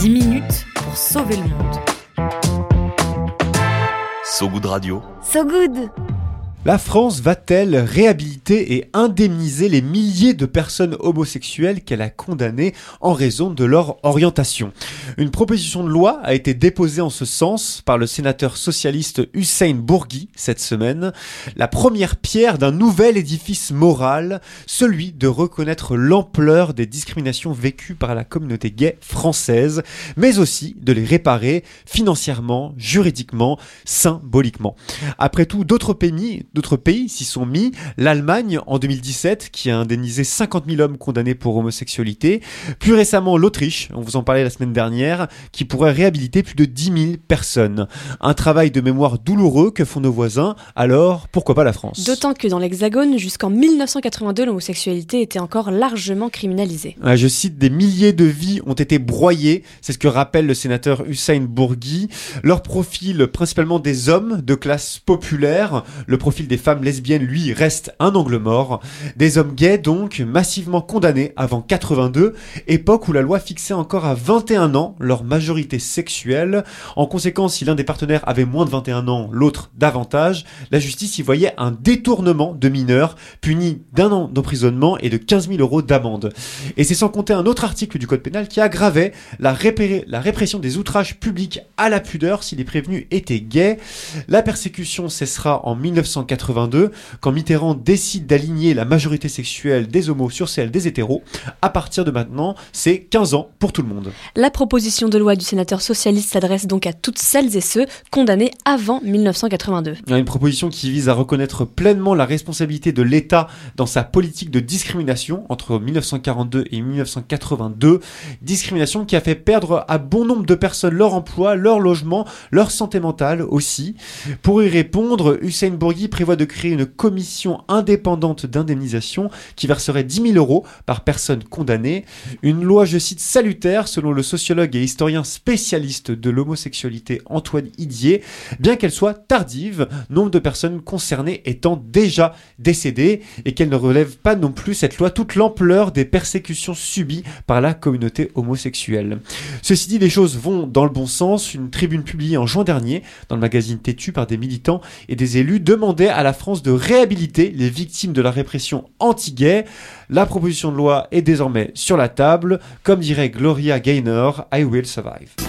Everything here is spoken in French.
10 minutes pour sauver le monde. So Good Radio. So good La France va-t-elle réhabiliter et indemniser les milliers de personnes homosexuelles qu'elle a condamnées en raison de leur orientation? Une proposition de loi a été déposée en ce sens par le sénateur socialiste Hussein Bourgui cette semaine. La première pierre d'un nouvel édifice moral, celui de reconnaître l'ampleur des discriminations vécues par la communauté gay française, mais aussi de les réparer financièrement, juridiquement, symboliquement. Après tout, d'autres pays, d'autres pays s'y sont mis. L'Allemagne en 2017 qui a indemnisé 50 000 hommes condamnés pour homosexualité. Plus récemment l'Autriche, on vous en parlait la semaine dernière, qui pourrait réhabiliter plus de 10 000 personnes. Un travail de mémoire douloureux que font nos voisins. Alors pourquoi pas la France? D'autant que dans l'Hexagone, jusqu'en 1982, l'homosexualité était encore largement criminalisée. Ah, Je cite des milliers de vies ont été broyées, c'est ce que rappelle le sénateur Hussein Bourgui. Leur profil, principalement des hommes de classe populaire, le profil des femmes lesbiennes, lui, reste un angle mort. Des hommes gays, donc, massivement condamnés avant 82, époque où la loi fixait encore à 21 ans leur majorité sexuelle. En conséquence, si l'un des partenaires avait moins de 21 ans, l'autre davantage, la justice y voyait un détournement de mineurs, puni d'un an d'emprisonnement et de 15 000 euros d'amende. Et c'est sans compter un autre article du Code pénal qui aggravait la, la répression des outrages publics à la pudeur si les prévenus étaient gays. La persécution cessera en 1982 quand Mitterrand décide d'aligner la majorité sexuelle des homos sur celle des hétéros. À partir de maintenant, c'est 15 ans pour tout le monde. La proposition de loi du sénateur socialiste s'adresse donc à toutes celles et ceux condamnés avant 1982. Il y a une proposition qui vise à reconnaître pleinement la responsabilité de l'État dans sa politique de discrimination entre 1942 et 1982. Discrimination qui a fait perdre à bon nombre de personnes leur emploi, leur logement, leur santé mentale aussi. Pour y répondre, Hussein Bourgui prévoit de créer une commission indépendante d'indemnisation qui verserait 10 000 euros par personne condamnée. Une loi, je cite, salutaire selon le sociologue et historien spécialiste de l'homosexualité Antoine Idier, bien qu'elle soit tardive, nombre de personnes concernées étant déjà décédées et qu'elle ne relève pas non plus cette loi toute l'ampleur des persécutions subies par la communauté homosexuelle. Ceci dit, les choses vont dans le bon sens. Une tribune publiée en juin dernier dans le magazine Têtu par des militants et des élus à la France de réhabiliter les victimes de la répression anti-gay. La proposition de loi est désormais sur la table. Comme dirait Gloria Gaynor, I will survive.